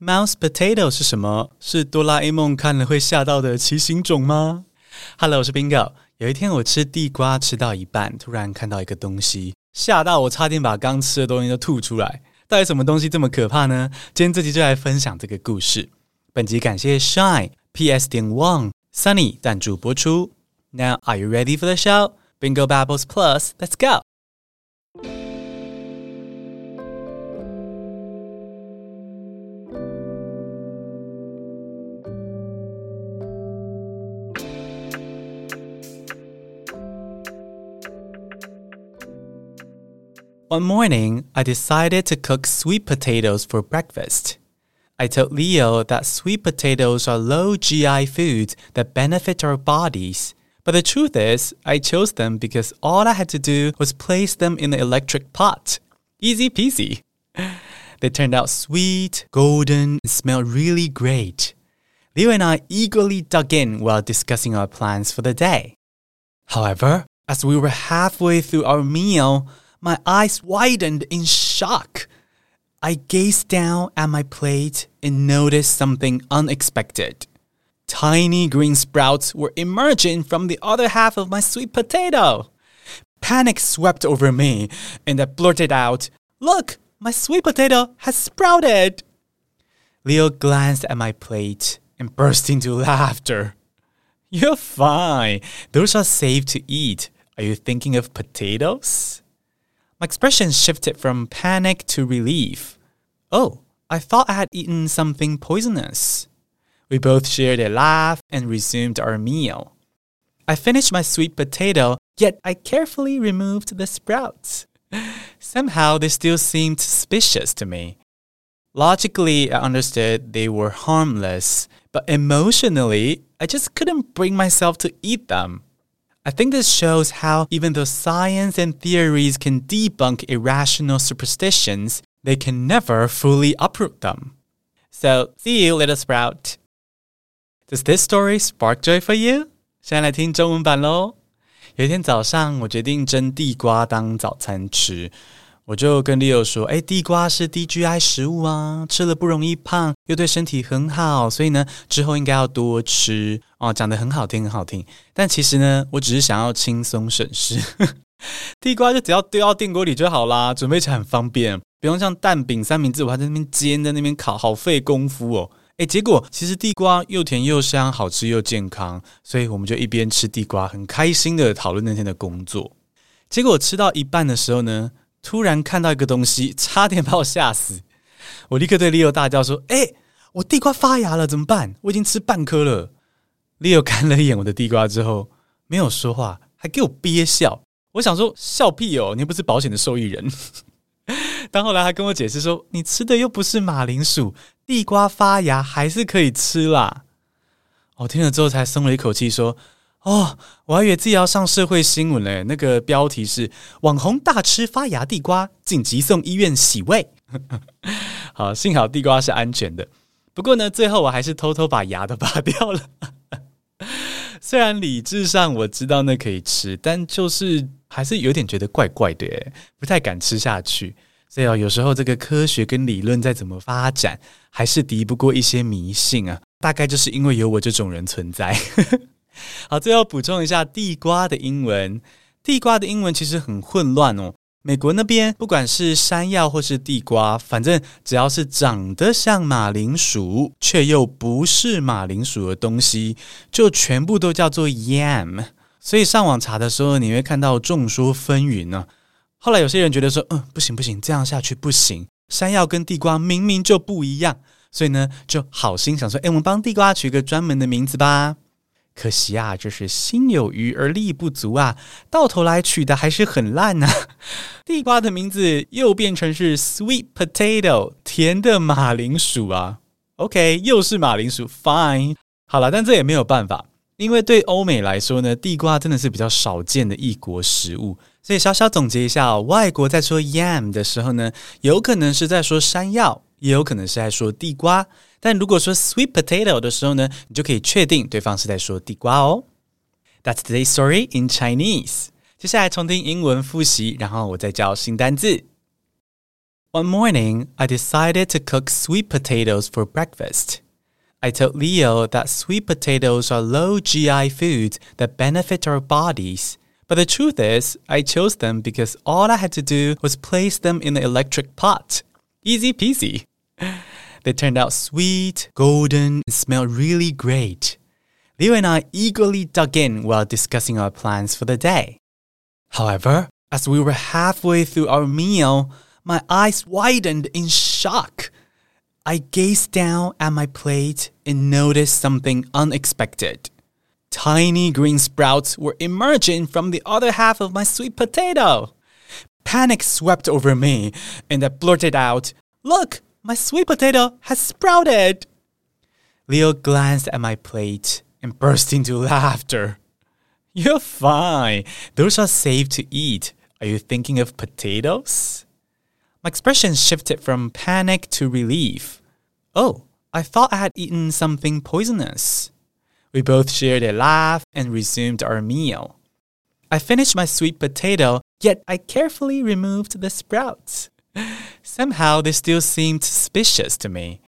Mouse potato 是什么？是哆啦 A 梦看了会吓到的奇形种吗？Hello，我是 Bingo。有一天我吃地瓜吃到一半，突然看到一个东西，吓到我差点把刚吃的东西都吐出来。到底什么东西这么可怕呢？今天这集就来分享这个故事。本集感谢 Shine PS 点 One Sunny 赞助播出。Now are you ready for the show? Bingo Babbles Plus, let's go. One morning, I decided to cook sweet potatoes for breakfast. I told Leo that sweet potatoes are low GI foods that benefit our bodies. But the truth is, I chose them because all I had to do was place them in the electric pot. Easy peasy. They turned out sweet, golden, and smelled really great. Leo and I eagerly dug in while discussing our plans for the day. However, as we were halfway through our meal, my eyes widened in shock. I gazed down at my plate and noticed something unexpected. Tiny green sprouts were emerging from the other half of my sweet potato. Panic swept over me, and I blurted out, Look, my sweet potato has sprouted! Leo glanced at my plate and burst into laughter. You're fine. Those are safe to eat. Are you thinking of potatoes? My expression shifted from panic to relief. Oh, I thought I had eaten something poisonous. We both shared a laugh and resumed our meal. I finished my sweet potato, yet I carefully removed the sprouts. Somehow they still seemed suspicious to me. Logically, I understood they were harmless, but emotionally, I just couldn't bring myself to eat them. I think this shows how, even though science and theories can debunk irrational superstitions, they can never fully uproot them. So, see you, little sprout. Does this story spark joy for you? 现在来听中文版喽。有一天早上，我决定蒸地瓜当早餐吃。 我就跟 Leo 说：“哎，地瓜是低 GI 食物啊，吃了不容易胖，又对身体很好，所以呢，之后应该要多吃哦。”讲得很好听，很好听。但其实呢，我只是想要轻松省事，地瓜就只要丢到电锅里就好啦，准备起来很方便，不用像蛋饼、三明治，我还在那边煎，在那边烤，好费功夫哦。哎，结果其实地瓜又甜又香，好吃又健康，所以我们就一边吃地瓜，很开心的讨论那天的工作。结果吃到一半的时候呢，突然看到一个东西，差点把我吓死！我立刻对 Leo 大叫说：“哎，我地瓜发芽了，怎么办？我已经吃半颗了。”Leo 看了一眼我的地瓜之后，没有说话，还给我憋笑。我想说笑屁哦，你又不是保险的受益人。但后来他跟我解释说：“你吃的又不是马铃薯，地瓜发芽还是可以吃啦。”我听了之后才松了一口气，说。哦，我还以为自己要上社会新闻嘞。那个标题是“网红大吃发芽地瓜，紧急送医院洗胃”。好，幸好地瓜是安全的。不过呢，最后我还是偷偷把牙都拔掉了。虽然理智上我知道那可以吃，但就是还是有点觉得怪怪的，不太敢吃下去。所以啊，有时候这个科学跟理论再怎么发展，还是敌不过一些迷信啊。大概就是因为有我这种人存在。好，最后补充一下地瓜的英文。地瓜的英文其实很混乱哦。美国那边不管是山药或是地瓜，反正只要是长得像马铃薯却又不是马铃薯的东西，就全部都叫做 yam。所以上网查的时候，你会看到众说纷纭呢。后来有些人觉得说，嗯，不行不行，这样下去不行。山药跟地瓜明明就不一样，所以呢，就好心想说，哎，我们帮地瓜取个专门的名字吧。可惜啊，这是心有余而力不足啊，到头来取的还是很烂呐、啊。地瓜的名字又变成是 sweet potato，甜的马铃薯啊。OK，又是马铃薯，fine。好了，但这也没有办法，因为对欧美来说呢，地瓜真的是比较少见的异国食物。所以小小总结一下，外国在说 yam 的时候呢，有可能是在说山药，也有可能是在说地瓜。但如果说 sweet potato 的时候呢，你就可以确定对方是在说地瓜哦。That's today's story in Chinese。接下来重听英文复习，然后我再教新单字。 One morning, I decided to cook sweet potatoes for breakfast. I told Leo that sweet potatoes are low GI foods that benefit our bodies. But the truth is, I chose them because all I had to do was place them in the electric pot. Easy peasy. They turned out sweet, golden, and smelled really great. Leo and I eagerly dug in while discussing our plans for the day. However, as we were halfway through our meal, my eyes widened in shock. I gazed down at my plate and noticed something unexpected. Tiny green sprouts were emerging from the other half of my sweet potato. Panic swept over me, and I blurted out, Look, my sweet potato has sprouted. Leo glanced at my plate and burst into laughter. You're fine. Those are safe to eat. Are you thinking of potatoes? My expression shifted from panic to relief. Oh, I thought I had eaten something poisonous. We both shared a laugh and resumed our meal. I finished my sweet potato, yet I carefully removed the sprouts. Somehow they still seemed suspicious to me.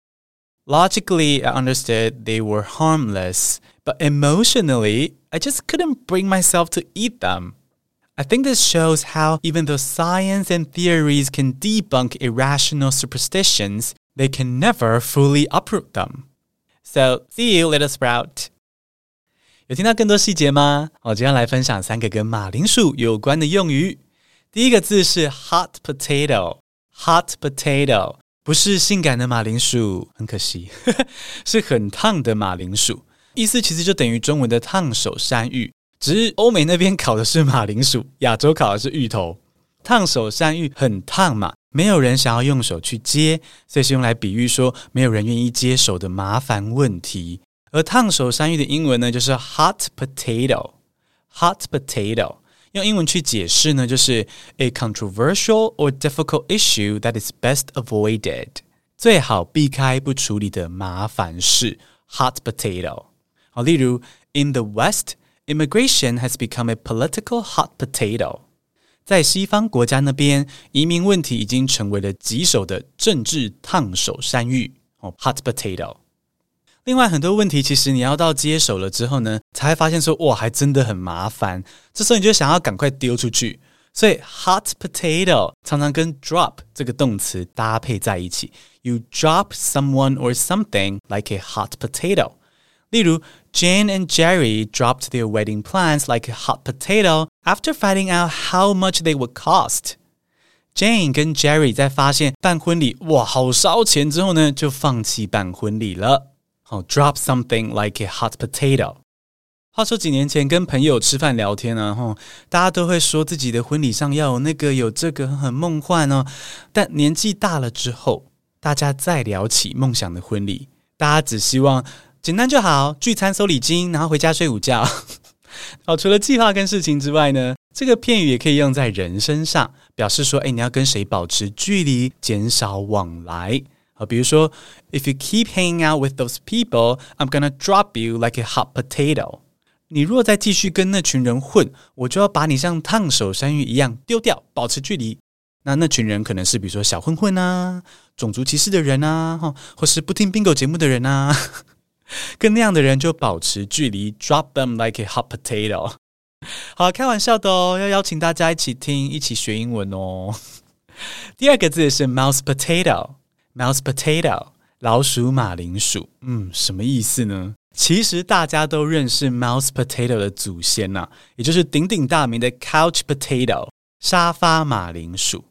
Logically, I understood they were harmless, but emotionally, I just couldn't bring myself to eat them. I think this shows how, even though science and theories can debunk irrational superstitions, they can never fully uproot them. So, see you, little sprout. 有听到更多细节吗？我今天来分享三个跟马铃薯有关的用语。第一个字是 hot potato。 Hot potato 不是性感的马铃薯，很可惜，是很烫的马铃薯。意思其实就等于中文的烫手山芋，只是欧美那边烤的是马铃薯，亚洲烤的是芋头。烫手山芋很烫嘛，没有人想要用手去接，所以是用来比喻说没有人愿意接手的麻烦问题。而烫手山芋的英文呢，就是 hot potato。Hot potato。用英文去解释呢，就是 a controversial or difficult issue that is best avoided，最好避开不处理的麻烦事。Hot potato。好，例如 In the West, immigration has become a political hot potato。在西方国家那边，移民问题已经成为了棘手的政治烫手山芋。哦，hot potato。 另外很多问题，其实你要到接手了之后呢，才会发现说，哇，还真的很麻烦。这时候你就想要赶快丢出去，所以 hot potato 常常跟 drop 这个动词搭配在一起。You drop someone or something like a hot potato。例如，Jane and Jerry dropped their wedding plans like a hot potato after finding out how much they would cost。Jane 跟 Jerry 在发现办婚礼哇好烧钱之后呢，就放弃办婚礼了。 哦，drop something like a hot potato。话说几年前跟朋友吃饭聊天呢，吼，大家都会说自己的婚礼上要有那个有这个很梦幻哦。但年纪大了之后，大家再聊起梦想的婚礼，大家只希望简单就好，聚餐收礼金，然后回家睡午觉。哦，除了计划跟事情之外呢，这个片语也可以用在人身上，表示说，哎，你要跟谁保持距离，减少往来。啊，比如说，If you keep hanging out with those people, I'm gonna drop you like a hot potato。你若再继续跟那群人混，我就要把你像烫手山芋一样丢掉，保持距离。那那群人可能是比如说小混混啊，种族歧视的人啊，哈，或是不听 Bingo 节目的人啊，跟那样的人就保持距离，drop them like a hot potato。好，开玩笑的哦，要邀请大家一起听，一起学英文哦。第二个字是 mouse potato。 Mouse potato，老鼠马铃薯，嗯，什么意思呢？其实大家都认识 mouse potato 的祖先呐、啊，也就是鼎鼎大名的 couch potato，沙发马铃薯。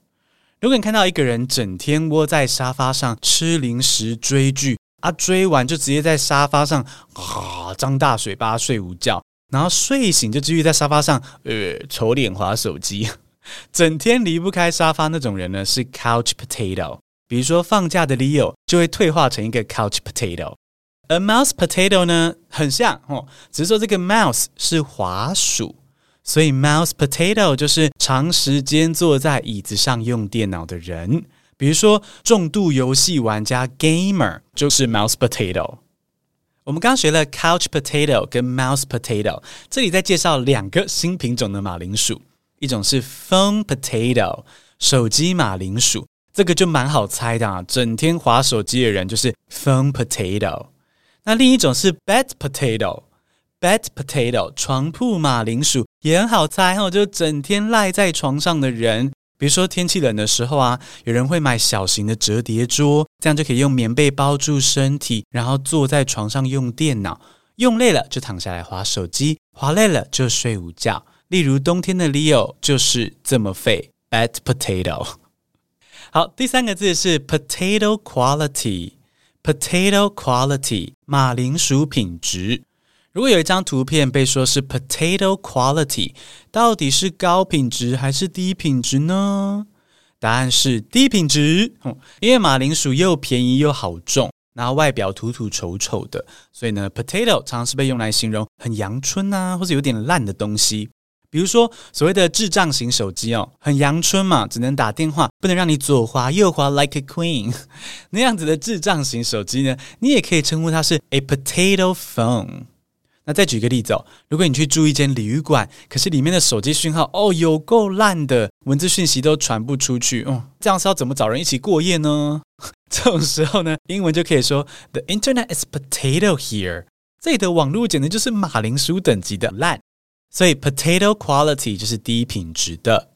如果你看到一个人整天窝在沙发上吃零食、追剧啊，追完就直接在沙发上啊张大嘴巴睡午觉，然后睡醒就继续在沙发上呃丑脸滑手机，整天离不开沙发那种人呢，是 couch potato。比如说放假的 Leo 就会退化成一个 couch potato，而 mouse potato 呢很像哦，只是说这个 mouse 是滑鼠，所以 mouse potato 就是长时间坐在椅子上用电脑的人。比如说重度游戏玩家 gamer 就是 mouse potato。我们刚刚学了 couch potato 跟 mouse potato，这里再介绍两个新品种的马铃薯，一种是 phone potato 手机马铃薯。这个就蛮好猜的啊，整天滑手机的人就是 phone potato。那另一种是 bed potato，bed potato 床铺马铃薯也很好猜哦，就整天赖在床上的人。比如说天气冷的时候啊，有人会买小型的折叠桌，这样就可以用棉被包住身体，然后坐在床上用电脑，用累了就躺下来滑手机，滑累了就睡午觉。例如冬天的 Leo 就是这么废，bed potato。好，第三个字是 potato quality。Potato quality，马铃薯品质。如果有一张图片被说是 potato quality，到底是高品质还是低品质呢？答案是低品质。因为马铃薯又便宜又好种，然后外表土土丑丑的，所以呢，potato 常常是被用来形容很阳春啊，或者有点烂的东西。比如说，所谓的智障型手机哦，很阳春嘛，只能打电话，不能让你左滑右滑 like a queen。那样子的智障型手机呢，你也可以称呼它是 a potato phone。那再举个例子哦，如果你去住一间旅馆，可是里面的手机讯号哦有够烂的，文字讯息都传不出去，哦，这样是要怎么找人一起过夜呢？这种时候呢，英文就可以说 The internet is potato here。这里的网络简直就是马铃薯等级的烂。所以 potato quality 就是低品质的。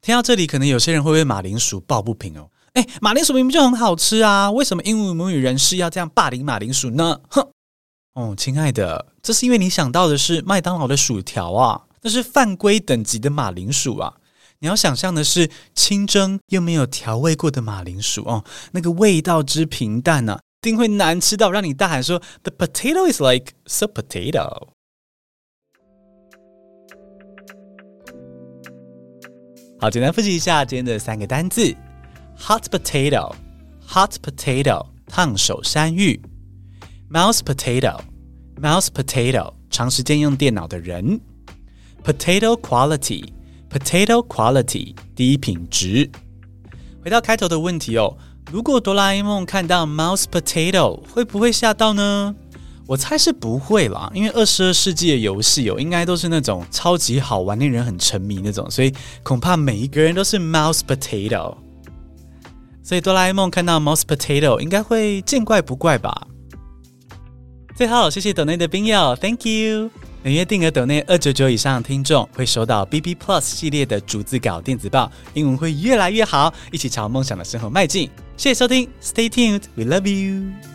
听到这里，可能有些人会为马铃薯抱不平哦。哎，马铃薯明明就很好吃啊，为什么英文母语人士要这样霸凌马铃薯呢？哼！哦，亲爱的，这是因为你想到的是麦当劳的薯条啊，那是犯规等级的马铃薯啊。你要想象的是清蒸又没有调味过的马铃薯哦，那个味道之平淡呢、啊，定会难吃到让你大喊说：“The potato is like so potato。”好，简单复习一下今天的三个单字：hot potato，hot potato，烫手山芋；mouse potato，mouse potato，长时间用电脑的人；potato quality，potato quality，低品质。回到开头的问题哦，如果哆啦 A 梦看到 mouse potato，会不会吓到呢？我猜是不会啦，因为二十二世纪的游戏哦，应该都是那种超级好玩、令人很沉迷那种，所以恐怕每一个人都是 mouse potato。所以哆啦 A 梦看到 mouse potato 应该会见怪不怪吧。最后，谢谢抖内的冰友，Thank you。每月定额抖内二九九以上的听众会收到 BB Plus 系列的逐字稿电子报，英文会越来越好，一起朝梦想的生活迈进。谢谢收听，Stay tuned，We love you。